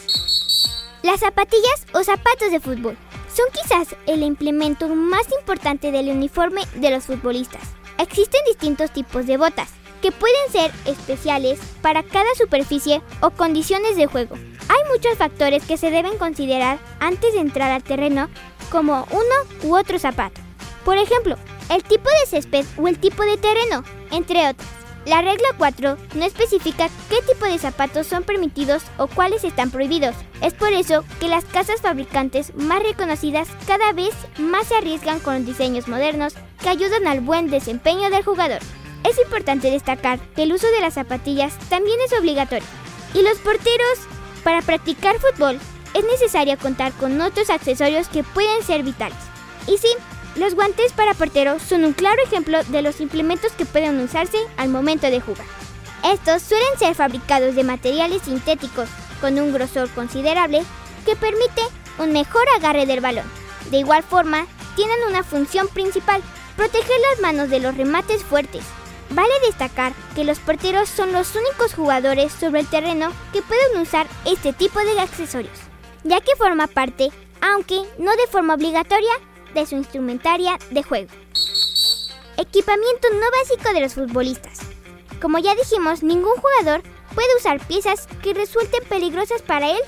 Las zapatillas o zapatos de fútbol son quizás el implemento más importante del uniforme de los futbolistas. Existen distintos tipos de botas, que pueden ser especiales para cada superficie o condiciones de juego. Hay muchos factores que se deben considerar antes de entrar al terreno, como uno u otro zapato. Por ejemplo, el tipo de césped o el tipo de terreno, entre otros. La regla 4 no especifica qué tipo de zapatos son permitidos o cuáles están prohibidos. Es por eso que las casas fabricantes más reconocidas cada vez más se arriesgan con diseños modernos que ayudan al buen desempeño del jugador. Es importante destacar que el uso de las zapatillas también es obligatorio. Y los porteros, para practicar fútbol, es necesario contar con otros accesorios que pueden ser vitales. Y sí, los guantes para porteros son un claro ejemplo de los implementos que pueden usarse al momento de jugar. Estos suelen ser fabricados de materiales sintéticos con un grosor considerable que permite un mejor agarre del balón. De igual forma, tienen una función principal, proteger las manos de los remates fuertes. Vale destacar que los porteros son los únicos jugadores sobre el terreno que pueden usar este tipo de accesorios, ya que forma parte, aunque no de forma obligatoria, de su instrumentaria de juego. Equipamiento no básico de los futbolistas. Como ya dijimos, ningún jugador puede usar piezas que resulten peligrosas para él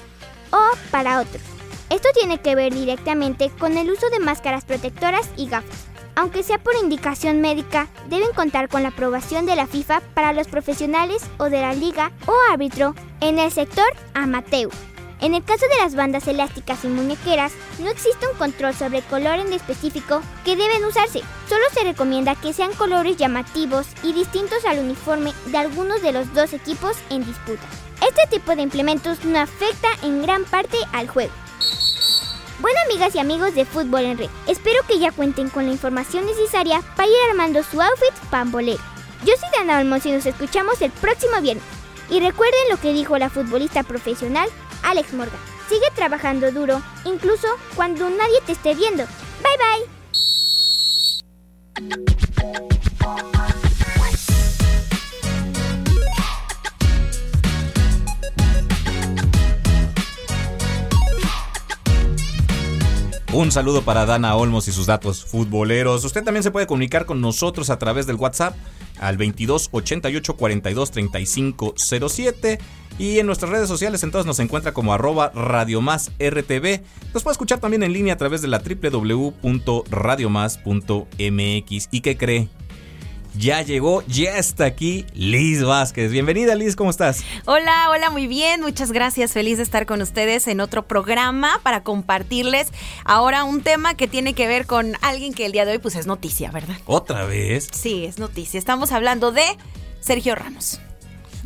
o para otros. Esto tiene que ver directamente con el uso de máscaras protectoras y gafas. Aunque sea por indicación médica, deben contar con la aprobación de la FIFA para los profesionales o de la liga o árbitro en el sector amateur. En el caso de las bandas elásticas y muñequeras, no existe un control sobre el color en específico que deben usarse. Solo se recomienda que sean colores llamativos y distintos al uniforme de algunos de los dos equipos en disputa. Este tipo de implementos no afecta en gran parte al juego. Bueno amigas y amigos de Fútbol en Red, espero que ya cuenten con la información necesaria para ir armando su outfit pambolero. Yo soy Dana Olmos y nos escuchamos el próximo viernes. Y recuerden lo que dijo la futbolista profesional Alex Morgan. Sigue trabajando duro, incluso cuando nadie te esté viendo. Bye bye. Un saludo para Dana Olmos y sus datos futboleros. Usted también se puede comunicar con nosotros a través del WhatsApp al 22 88 42 35 07 y en nuestras redes sociales entonces nos encuentra como arroba Radio Más RTV. Nos puede escuchar también en línea a través de la www.radiomás.mx. ¿Y qué cree? Ya llegó, ya está aquí Liz Vázquez. Bienvenida Liz, ¿cómo estás? Hola, hola, muy bien, muchas gracias. Feliz de estar con ustedes en otro programa para compartirles ahora un tema que tiene que ver con alguien que el día de hoy pues es noticia, ¿verdad? ¿Otra vez? Sí, es noticia. Estamos hablando de Sergio Ramos.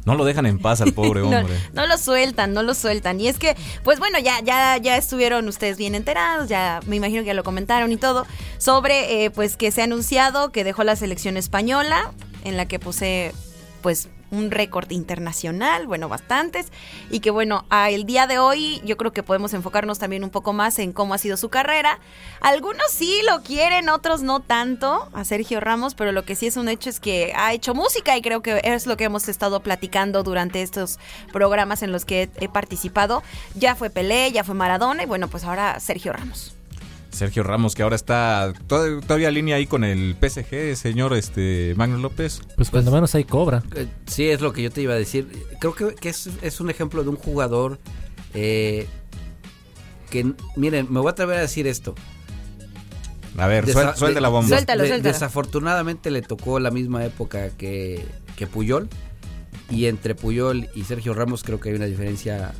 No lo dejan en paz al pobre No, hombre. no lo sueltan, no lo sueltan. Y es que, pues bueno, ya, ya, ya estuvieron ustedes bien enterados, ya me imagino que ya lo comentaron y todo, sobre eh, pues que se ha anunciado que dejó la selección española, en la que posee pues un récord internacional, bueno, bastantes, y que bueno, a el día de hoy yo creo que podemos enfocarnos también un poco más en cómo ha sido su carrera. Algunos sí lo quieren, otros no tanto, a Sergio Ramos, pero lo que sí es un hecho es que ha hecho música y creo que es lo que hemos estado platicando durante estos programas en los que he, he participado. Ya fue Pelé, ya fue Maradona y bueno, pues ahora Sergio Ramos. Sergio Ramos, que ahora está tod- todavía línea ahí con el PSG, señor este Magno López. Pues cuando menos hay cobra. Eh, Sí, es lo que yo te iba a decir. Creo que, que es, es un ejemplo de un jugador eh, que, miren, me voy a atrever a decir esto. A ver, suel- suelte la bomba. Suéltalo, de- suéltalo. Desafortunadamente le tocó la misma época que, que Puyol. Y entre Puyol y Sergio Ramos creo que hay una diferencia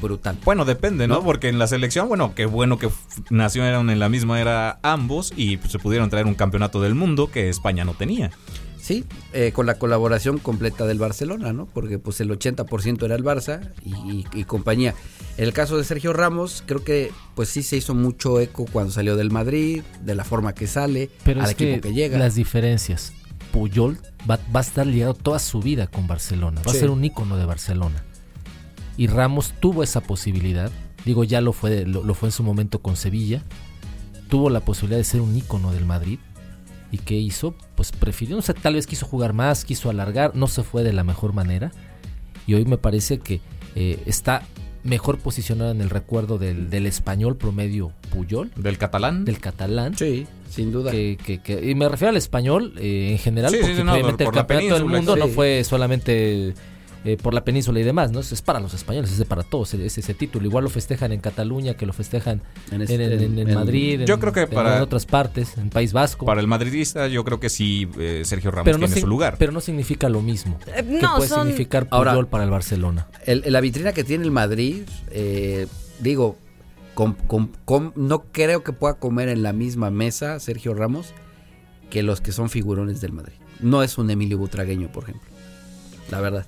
brutal. Bueno, depende, ¿no? ¿No? Porque en la selección, bueno, qué bueno que nacieron en la misma era ambos y pues, se pudieron traer un campeonato del mundo que España no tenía. Sí, eh, con la colaboración completa del Barcelona, ¿no? Porque pues el 80% era el Barça y, y- y compañía. En el caso de Sergio Ramos, creo que pues sí se hizo mucho eco cuando salió del Madrid, de la forma que sale, Pero al es equipo que, que, llega. las diferencias. Puyol va, va a estar ligado toda su vida con Barcelona. Va Sí. a ser un ícono de Barcelona. Y Ramos tuvo esa posibilidad. Digo, ya lo fue, lo, lo fue en su momento con Sevilla. Tuvo la posibilidad de ser un ícono del Madrid. ¿Y qué hizo? Pues prefirió, no sé, tal vez quiso jugar más, quiso alargar, no se fue de la mejor manera. Y hoy me parece que eh, está mejor posicionado en el recuerdo del, del español promedio Puyol, Del catalán. del catalán Sí, sin duda. que, que- que- y me refiero al español eh, en general, Sí, porque sí, no, obviamente por el campeonato del mundo no fue solamente eh, por la península y demás, ¿no? Es, es para los españoles, es para todos ese, ese título. Igual lo festejan en Cataluña, que lo festejan en, este- en- en- en en- Madrid, Yo en- creo que en, para- otras partes, en País Vasco. Para el madridista, yo creo que sí, eh, Sergio Ramos pero, no tiene su lugar. pero no significa lo mismo Eh, que puede son- significar Ahora- Puyol para el Barcelona. El- la vitrina que tiene el Madrid, eh, digo, no creo que pueda comer en la misma mesa Sergio Ramos que los que son figurones del Madrid. No es un Emilio Butragueño, por ejemplo. La verdad,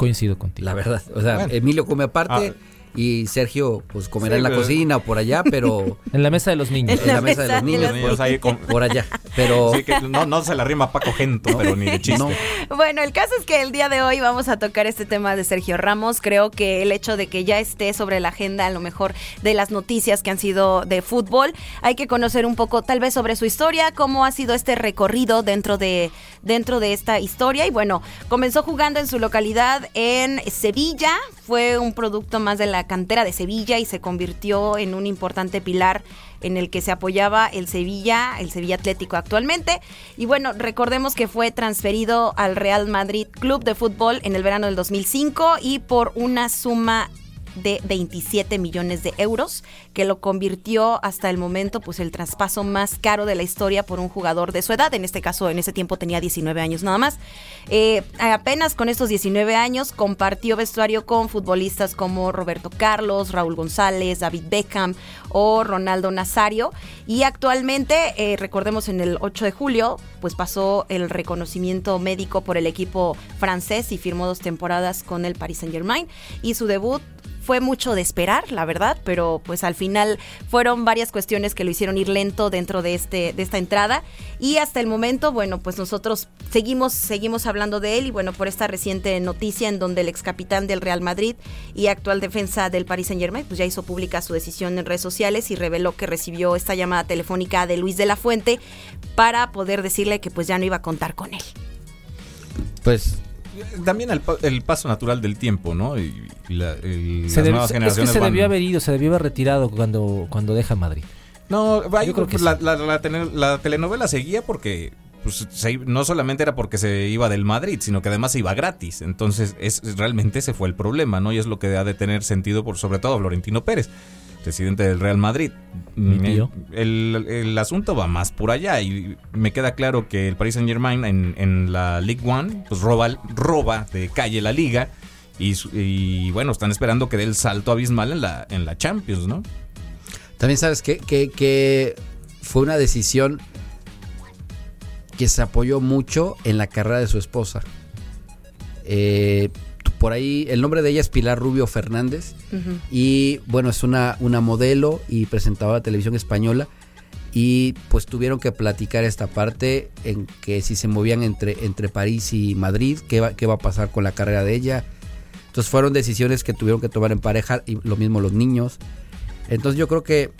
Coincido contigo. la verdad. O sea, Bueno. Emilio come aparte Ah. Y Sergio pues comerá Sí, en la pero- cocina o por allá, pero En la mesa de los niños. en la mesa de los niños, Los niños ahí con- por allá. Pero Sí, que no, no se la rima Paco Gento, pero ni de chiste. no, Bueno, el caso es que el día de hoy vamos a tocar este tema de Sergio Ramos. Creo que el hecho de que ya esté sobre la agenda, a lo mejor, de las noticias que han sido de fútbol, hay que conocer un poco, tal vez, sobre su historia, cómo ha sido este recorrido dentro de, dentro de esta historia. Y bueno, comenzó jugando en su localidad en Sevilla, fue un producto más de la cantera de Sevilla y se convirtió en un importante pilar en el que se apoyaba el Sevilla, el Sevilla Atlético actualmente. Y bueno, recordemos que fue transferido al Real Madrid Club de Fútbol en el verano del 2005 y por una suma de 27 millones de euros, que lo convirtió hasta el momento pues el traspaso más caro de la historia por un jugador de su edad, en este caso en ese tiempo tenía 19 años nada más. Eh, apenas con estos 19 años compartió vestuario con futbolistas como Roberto Carlos, Raúl González, David Beckham o Ronaldo Nazario. Y actualmente eh, recordemos en el 8 de julio pues pasó el reconocimiento médico por el equipo francés y firmó dos temporadas con el Paris Saint Germain y su debut fue mucho de esperar, la verdad, pero pues al final fueron varias cuestiones que lo hicieron ir lento dentro de este de esta entrada y hasta el momento, bueno, pues nosotros seguimos seguimos hablando de él y bueno, por esta reciente noticia en donde el ex capitán del Real Madrid y actual defensa del Paris Saint-Germain pues ya hizo pública su decisión en redes sociales y reveló que recibió esta llamada telefónica de Luis de la Fuente para poder decirle que pues ya no iba a contar con él. pues También el, el paso natural del tiempo, ¿no? Y, y la- el- Se las deb- nuevas es que generaciones se van- debió haber ido, se debió haber retirado cuando, cuando deja Madrid. No, va, Yo creo que la, sí. la- la tele- la telenovela seguía porque pues, se- no solamente era porque se iba del Madrid, sino que además se iba gratis. Entonces, es, realmente ese fue el problema, ¿no? Y es lo que ha de tener sentido por sobre todo Florentino Pérez, presidente del Real Madrid. Mi tío. El, el asunto va más por allá y me queda claro que el Paris Saint Germain en, en la League One pues roba, roba de calle la liga y, bueno, están esperando que dé el salto abismal en la, en la Champions, ¿no? También sabes que, que, que fue una decisión que se apoyó mucho en la carrera de su esposa. Eh, por ahí, el nombre de ella es Pilar Rubio Fernández. Y bueno, es una, una modelo y presentadora de televisión española y pues tuvieron que platicar esta parte en que si se movían entre, entre París y Madrid, qué va, qué va a pasar con la carrera de ella. Entonces fueron decisiones que tuvieron que tomar en pareja y lo mismo los niños. Entonces yo creo que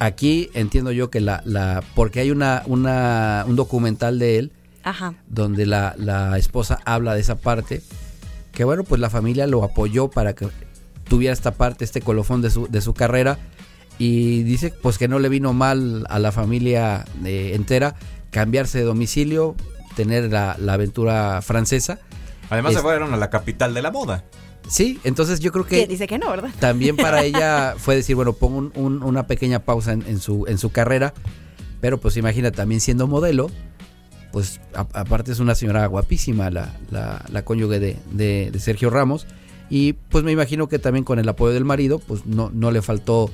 aquí entiendo yo que la, la porque hay una, una, un documental de él Ajá. donde la, la esposa habla de esa parte, que bueno, pues la familia lo apoyó para que tuviera esta parte, este colofón de su, de su carrera, y dice pues que no le vino mal a la familia eh, entera cambiarse de domicilio, tener la, la aventura francesa. Además Es- se fueron a la capital de la moda. Sí, entonces yo creo Que dice que no, ¿verdad? también para ella fue decir, bueno, pongo un- un- una pequeña pausa en, en su, en su carrera, pero pues imagina también siendo modelo, pues a- aparte es una señora guapísima, la, la, la cónyuge de, de- de Sergio Ramos, y pues me imagino que también con el apoyo del marido, pues no, no le faltó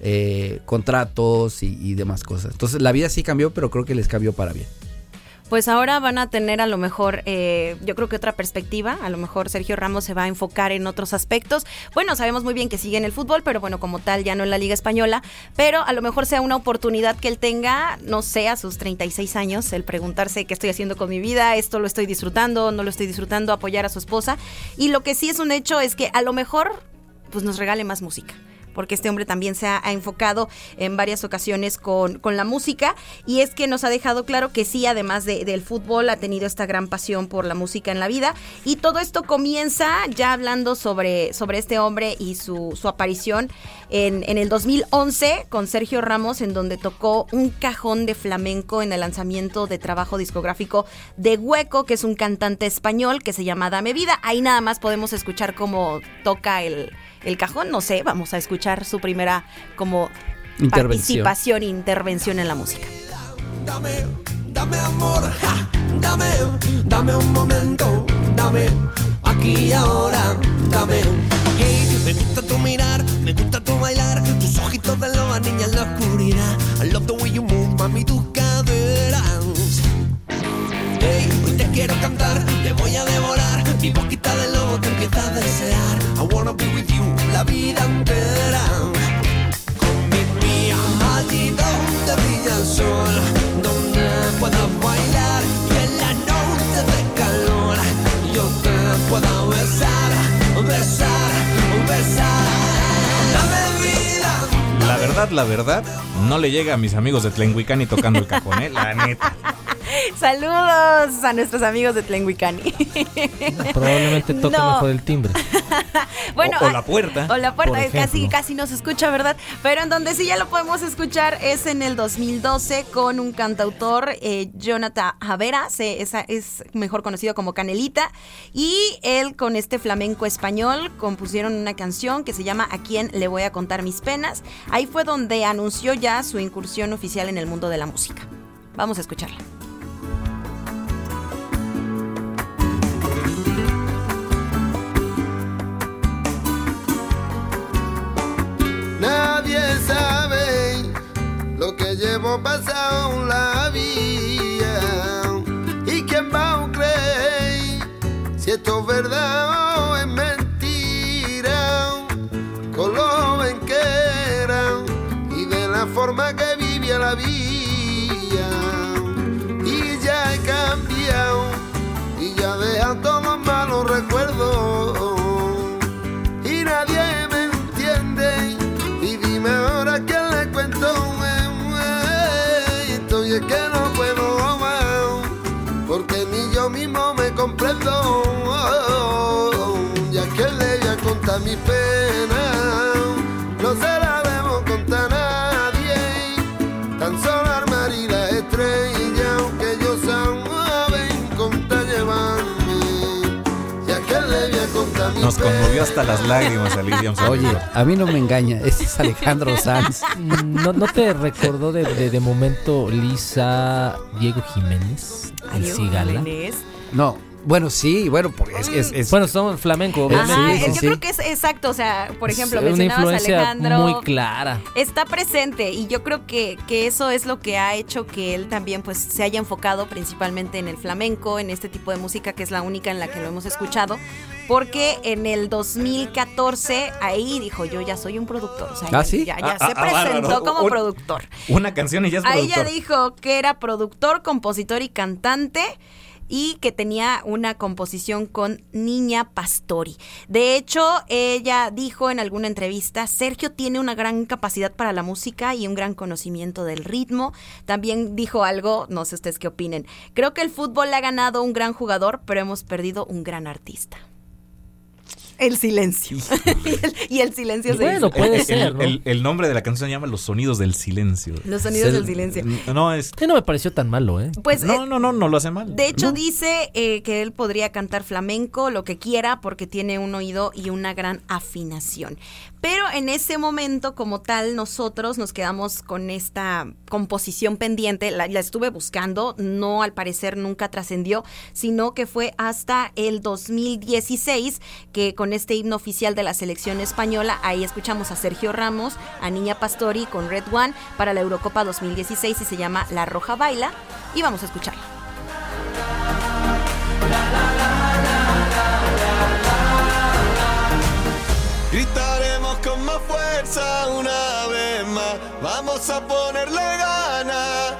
eh, contratos y, y demás cosas. Entonces la vida sí cambió, pero creo que les cambió para bien. Pues ahora van a tener a lo mejor, eh, yo creo que otra perspectiva. A lo mejor Sergio Ramos se va a enfocar en otros aspectos. Bueno, sabemos muy bien que sigue en el fútbol, pero bueno, como tal, ya no en la Liga Española. Pero a lo mejor sea una oportunidad que él tenga, no sé, a sus 36 años, el preguntarse qué estoy haciendo con mi vida, esto lo estoy disfrutando, no lo estoy disfrutando, apoyar a su esposa. Y lo que sí es un hecho es que a lo mejor, pues nos regale más música porque este hombre también se ha, enfocado en varias ocasiones con, con la música y es que nos ha dejado claro que sí, además de- del fútbol, ha tenido esta gran pasión por la música en la vida y todo esto comienza ya hablando sobre, sobre este hombre y su, su aparición en, en el 2011 con Sergio Ramos en donde tocó un cajón de flamenco en el lanzamiento de trabajo discográfico de Hueco, que es un cantante español que se llama Dame Vida. Ahí nada más podemos escuchar cómo toca el, el cajón, no sé, vamos a escuchar su primera como Intervención. participación, intervención en la música. Dame, dame amor, ja, dame, dame un momento, dame, aquí y ahora, dame. Hey, me gusta tu mirar, me gusta tu bailar, tus ojitos de loba, niña en la oscuridad. I love the way you move, mami, tus caderas. Hey, hoy te quiero cantar, te voy a devorar, mi boquita de lobo te empieza a desear. I wanna be with you la vida entera. Con mi mía, allí donde brilla el sol, donde puedas bailar y en la noche de calor yo te pueda besar, besar, besar. Dame vida. La verdad, la verdad, no le llega a mis amigos de Tlenguicani tocando el cajón, ¿eh? La neta. Saludos a nuestros amigos de Tlenguicani. Probablemente toca No. mejor el timbre. Bueno, O- o ah, la puerta, O la puerta, casi, casi no se escucha, ¿verdad? Pero en donde sí ya lo podemos escuchar es en el 2012 con un cantautor, eh, Jonathan Javera, se- esa es mejor conocido como Canelita, y él con este flamenco español compusieron una canción que se llama A quién le voy a contar mis penas. Ahí fue donde anunció ya su incursión oficial en el mundo de la música. Vamos a escucharla. Nadie sabe lo que llevo pasado la vida. ¿Y quién va a creer si esto es verdad o es mentira? Con lo joven que era y de la forma que vivía la vida. Y ya he cambiado y ya deja todos los malos recuerdos hasta las lágrimas a Lidia. Oye, a mí no me engaña, ese es Alejandro Sanz. Mm, ¿No, no te recordó de, de, de momento Lisa Diego Jiménez? El Cigala. No, bueno, sí, bueno, porque es, es, es- Bueno, son flamenco, Ajá, obviamente. Ajá, sí, yo sí. creo que es exacto, o sea, por ejemplo, Es una mencionabas a influencia Alejandro. muy clara. Está presente y yo creo que, que eso es lo que ha hecho que él también pues se haya enfocado principalmente en el flamenco, en este tipo de música que es la única en la que lo hemos escuchado, porque en el 2014 ahí dijo, yo ya soy un productor. O sea, ¿Ah, ya- sí? Ya, ya Ah, se ah, presentó bárbaro. como Un- productor. Una canción y ya es Ahí ya productor. dijo que era productor, compositor y cantante y que tenía una composición con Niña Pastori. De hecho, ella dijo en alguna entrevista, Sergio tiene una gran capacidad para la música y un gran conocimiento del ritmo. También dijo algo, no sé ustedes qué opinen, creo que el fútbol le ha ganado un gran jugador, pero hemos perdido un gran artista. El silencio. y, el, y el silencio se Bueno, dice. puede El- ser, el, ¿no? el- el nombre de la canción se llama Los sonidos del silencio. Los sonidos del silencio. No, es. Sí, no me pareció tan malo, ¿eh? Pues no, eh, no, no, no lo hace mal. De hecho, No. dice eh, que él podría cantar flamenco, lo que quiera, porque tiene un oído y una gran afinación. Pero en ese momento, como tal, nosotros nos quedamos con esta composición pendiente. La, estuve buscando, no al parecer nunca trascendió, sino que fue hasta el 2016 que con este himno oficial de la selección española, ahí escuchamos a Sergio Ramos, a Niña Pastori con Red One para la Eurocopa 2016 y se llama La Roja Baila. Y vamos a escucharla. Vamos a ponerle ganas.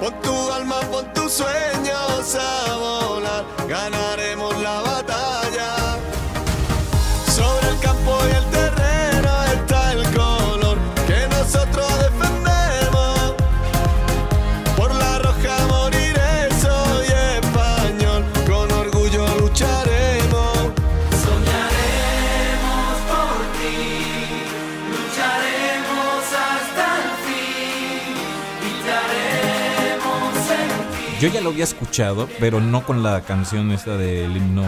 Pon tu alma, pon tus sueños a volar. Ganaremos la Yo ya lo había escuchado, pero no con la canción esta del himno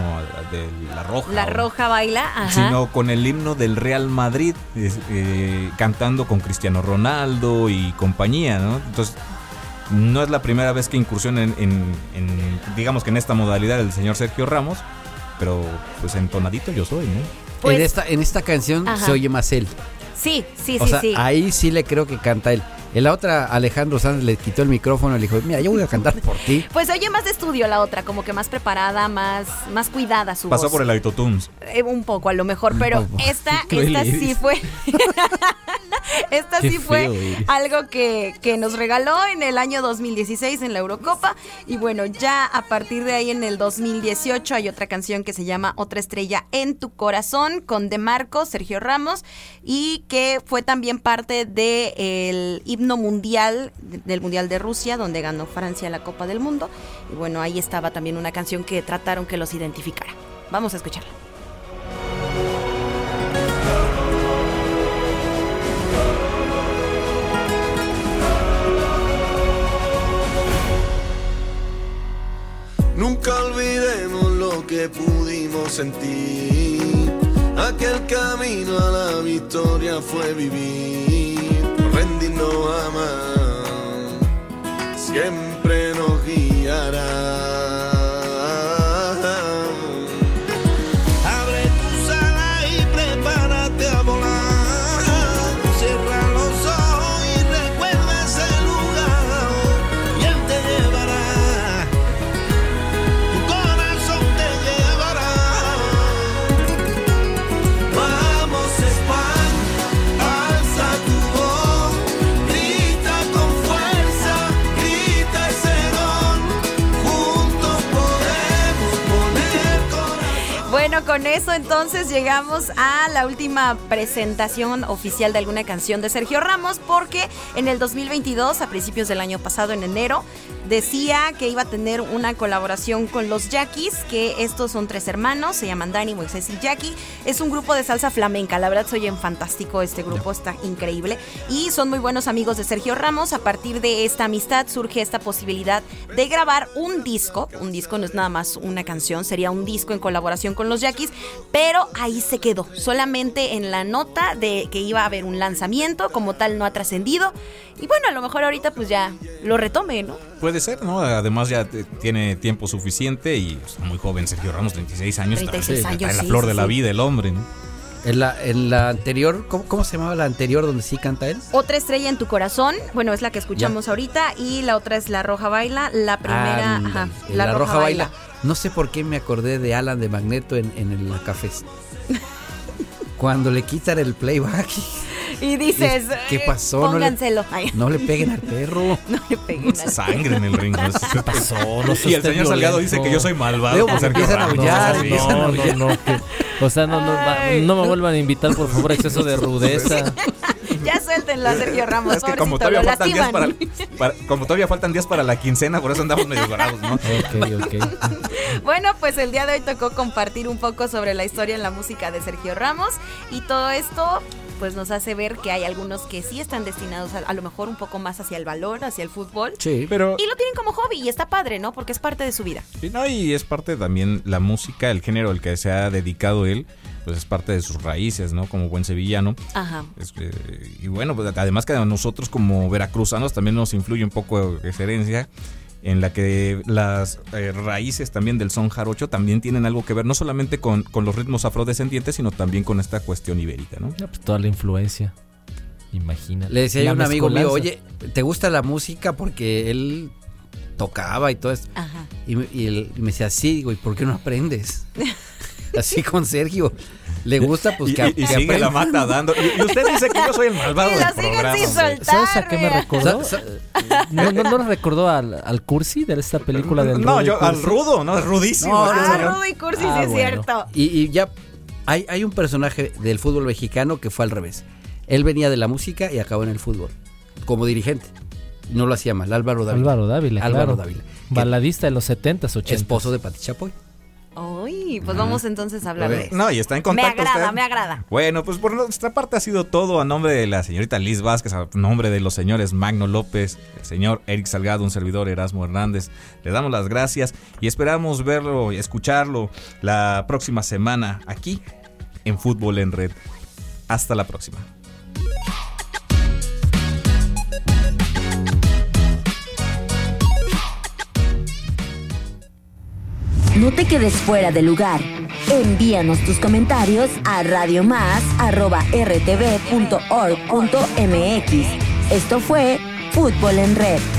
de La Roja. La o- roja baila, ajá. Sino con el himno del Real Madrid, eh, cantando con Cristiano Ronaldo y compañía, ¿no? Entonces, no es la primera vez que incursiona en, en- en, digamos que en esta modalidad el señor Sergio Ramos, pero pues entonadito yo soy, ¿no? Pues- en, esta, en esta canción Ajá. se oye más él. Sí, sí, o sí, sea, sí. ahí sí le creo que canta él. En la otra, Alejandro Sanz le quitó el micrófono y le dijo, mira, yo voy a cantar por ti. Pues oye más de estudio la otra, como que más preparada, más, más cuidada su Pasó voz. por el Autotunes. Eh, un poco a lo mejor, pero esta, esta sí fue. esta Qué sí fue feo algo que, que nos regaló en el año 2016 en la Eurocopa. Y bueno, ya a partir de ahí en el 2018 hay otra canción que se llama Otra estrella en tu corazón con De Marco, Sergio Ramos, y que fue también parte del himno mundial, de- del Mundial de Rusia, donde ganó Francia la Copa del Mundo. Y bueno, ahí estaba también una canción que trataron que los identificara. Vamos a escucharla. Nunca olvidemos lo que pudimos sentir. Aquel camino a la victoria fue vivir, no rendirnos jamás. Siempre nos guiará. Bueno, con eso entonces llegamos a la última presentación oficial de alguna canción de Sergio Ramos, porque en el 2022, a principios del año pasado, en enero, decía que iba a tener una colaboración con los Yaquis, que estos son tres hermanos, se llaman Dani, Moisés y Jackie. Es un grupo de salsa flamenca, la verdad se oyen fantástico este grupo, está increíble. Y son muy buenos amigos de Sergio Ramos. A partir de esta amistad surge esta posibilidad de grabar un disco. Un disco no es nada más una canción, sería un disco en colaboración con los Yaquis, pero ahí se quedó. Solamente en la nota de que iba a haber un lanzamiento, como tal no ha trascendido. Y bueno, a lo mejor ahorita pues ya lo retome, ¿no? Puede ser, ¿no? Además ya te- tiene tiempo suficiente y está muy joven Sergio Ramos, 36 años. está- 36 está años, en la sí, flor sí, de la sí. vida el hombre, ¿no? En la, en la anterior, ¿cómo, cómo se llamaba la anterior donde sí canta él? Otra estrella en tu corazón, bueno, es la que escuchamos ahorita, y la otra es La Roja Baila, la primera, ajá, La, Roja, Baila. No sé por qué me acordé de Alan de Magneto en, en el la Cafés. Cuando le quitan el playback. Y dices, ¿Qué "Eh, pasó? No le- Pónganselo. Ay, No le peguen al perro. no le peguen al- Sangre en el ring. ¿no? ¿Qué pasó? No Y el señor Salgado dice que yo soy malvado. Por empiezan a aullar, Sí. empiezan a No, aullar. no, no. que- o sea, no, no, va- Ay. no me vuelvan a invitar, por favor, exceso de rudeza. Suéltenlo a Sergio Ramos. Es que como todavía faltan días para, para- como todavía faltan días para la quincena, por eso andamos medio bravos, ¿no? Ok, ok. Bueno, pues el día de hoy tocó compartir un poco sobre la historia en la música de Sergio Ramos y todo esto pues nos hace ver que hay algunos que sí están destinados a, a lo mejor un poco más hacia el valor, hacia el fútbol. Sí. Pero Y lo tienen como hobby y está padre, ¿no? Porque es parte de su vida. Sí, no, y es parte también la música, el género al que se ha dedicado él, pues es parte de sus raíces, ¿no? Como buen sevillano. Ajá. Es, eh, y bueno, pues además que a nosotros como veracruzanos también nos influye un poco esa herencia en la que las eh, raíces también del son jarocho también tienen algo que ver no solamente con, con los ritmos afrodescendientes, sino también con esta cuestión ibérica, ¿no? No, pues toda la influencia. Imagínate. Le decía a un amigo mío, oye, ¿te gusta la música? Porque él tocaba y todo esto. Ajá. Y, me- y él me decía, sí, digo, ¿y por qué no aprendes? Así con Sergio. ¿Le gusta? Pues que, y- y que sigue aprenda. la mata dando. Y, y usted dice que yo soy el malvado Y del programa. sin soltar. ¿Sabes a qué me recordó? ¿No, no, no le recordó al, al Cursi de esta película del No, Rudo y yo al rudo, no, es rudísimo. No, Ah. Rudo y Cursi, Ah, sí es bueno. cierto. Y, y ya hay, hay un personaje del fútbol mexicano que fue al revés. Él venía de la música y acabó en el fútbol, como dirigente. No lo hacía mal, Álvaro Dávila. Álvaro Dávila, Álvaro claro. Dávila. Baladista de los 70s, 80s. Esposo de Pati Chapoy. Uy, pues vamos entonces a hablar de eso. No, y está en Me contacto agrada, usted. me agrada. Bueno, pues por nuestra parte ha sido todo a nombre de la señorita Liz Vázquez, a nombre de los señores Magno López, el señor Eric Salgado, un servidor Erasmo Hernández. Le damos las gracias y esperamos verlo y escucharlo la próxima semana aquí en Fútbol en Red. Hasta la próxima. No te quedes fuera de lugar. Envíanos tus comentarios a radiomás.rtv.org.mx. Esto fue Fútbol en Red.